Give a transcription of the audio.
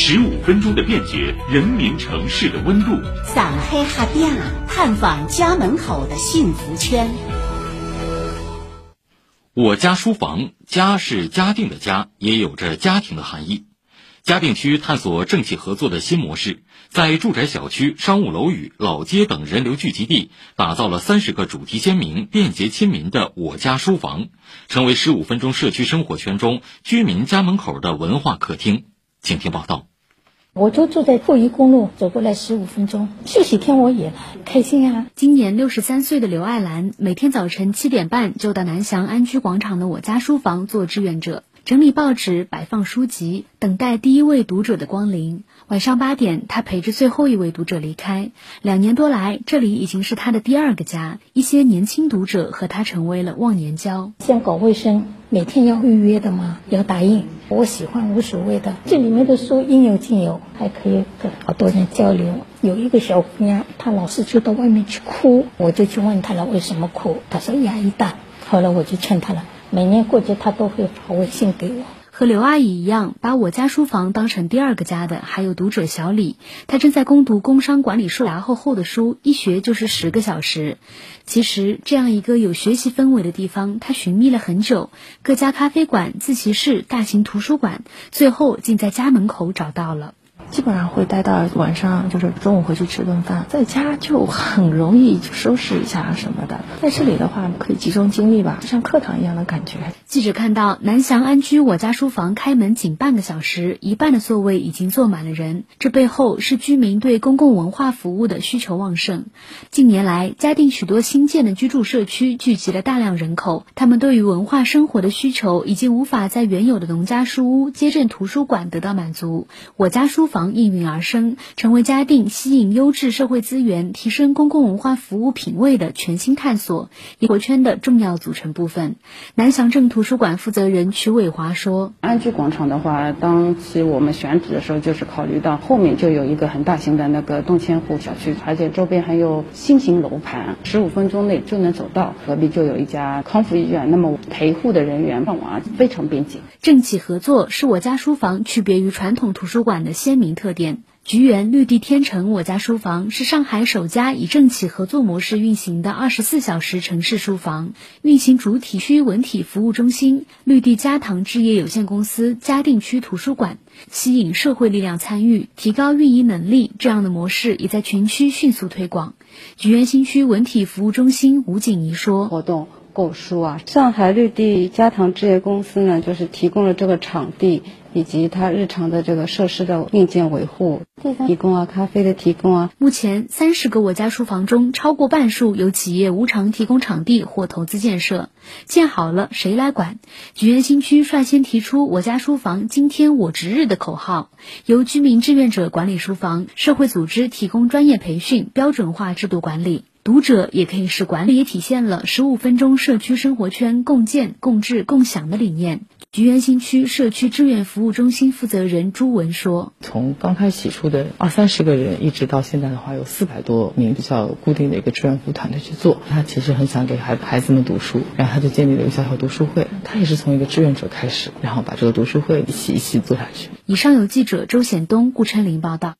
十五分钟的便捷，人民城市的温度。上海哈店探访家门口的幸福圈。我家书房，家是嘉定的家，也有着家庭的含义。嘉定区探索政企合作的新模式，在住宅小区、商务楼宇、老街等人流聚集地，打造了三十个主题鲜明、便捷亲民的我家书房，成为十五分钟社区生活圈中居民家门口的文化客厅。请听报道。我就住在富宜公路，走过来十五分钟，休息天我也，开心啊！今年六十三岁的刘爱兰，每天早晨七点半就到南翔安居广场的我家书房做志愿者。整理报纸，摆放书籍，等待第一位读者的光临。晚上八点，他陪着最后一位读者离开。两年多来，这里已经是他的第二个家。一些年轻读者和他成为了忘年交。先搞卫生，每天要预约的嘛，要打印。我喜欢无所谓的，这里面的书应有尽有，还可以跟好多人交流。有一个小姑娘，她老是就到外面去哭，我就去问她了，为什么哭？她说压力大。后来我就劝她了。每年过节，他都会发微信给我。和刘阿姨一样，把我家书房当成第二个家的，还有读者小李。他正在攻读工商管理硕厚厚的书，一学就是十个小时。其实，这样一个有学习氛围的地方，他寻觅了很久，各家咖啡馆、自习室、大型图书馆，最后竟在家门口找到了。基本上会待到晚上，就是中午回去吃顿饭，在家就很容易收拾一下什么的。在这里的话，可以集中精力吧，像课堂一样的感觉。记者看到南翔安居我家书房开门仅半个小时，一半的座位已经坐满了人，这背后是居民对公共文化服务的需求旺盛。近年来，嘉定许多新建的居住社区聚集了大量人口，他们对于文化生活的需求已经无法在原有的农家书屋、街镇图书馆得到满足。我家书房。房应运而生，成为嘉定吸引优质社会资源、提升公共文化服务品位的全新探索生活圈的重要组成部分。南翔镇图书馆负责人曲伟华说：“安居广场的话，当时我们选址的时候，就是考虑到后面就有一个很大型的那个动迁户小区，而且周边还有新型楼盘，十五分钟内就能走到。隔壁就有一家康复医院，那么陪护的人员上网非常便捷。政企合作是我家书房区别于传统图书馆的鲜明。”特点：菊园绿地天成我家书房是上海首家以政企合作模式运行的二十四小时城市书房，运行主体区文体服务中心绿地家堂置业有限公司嘉定区图书馆，吸引社会力量参与，提高运营能力。这样的模式也在全区迅速推广。菊园新区文体服务中心吴景怡说：“活动。”购书啊，上海绿地家堂置业公司呢，就是提供了这个场地以及它日常的这个设施的硬件维护，提供啊咖啡的提供啊。目前三十个我家书房中，超过半数由企业无偿提供场地或投资建设，建好了谁来管？菊园新区率先提出“我家书房今天我值日”的口号，由居民志愿者管理书房，社会组织提供专业培训，标准化制度管理。读者也可以是管理，也体现了十五分钟社区生活圈共建、共治、共享的理念。菊园新区社区志愿服务中心负责人朱文说：“从刚开始起初的二三十个人，一直到现在的话，有四百多名比较固定的一个志愿服务团队去做。他其实很想给孩孩子们读书，然后他就建立了一个小小读书会。他也是从一个志愿者开始，然后把这个读书会一起一起做下去。”以上有记者周显东、顾琛林报道。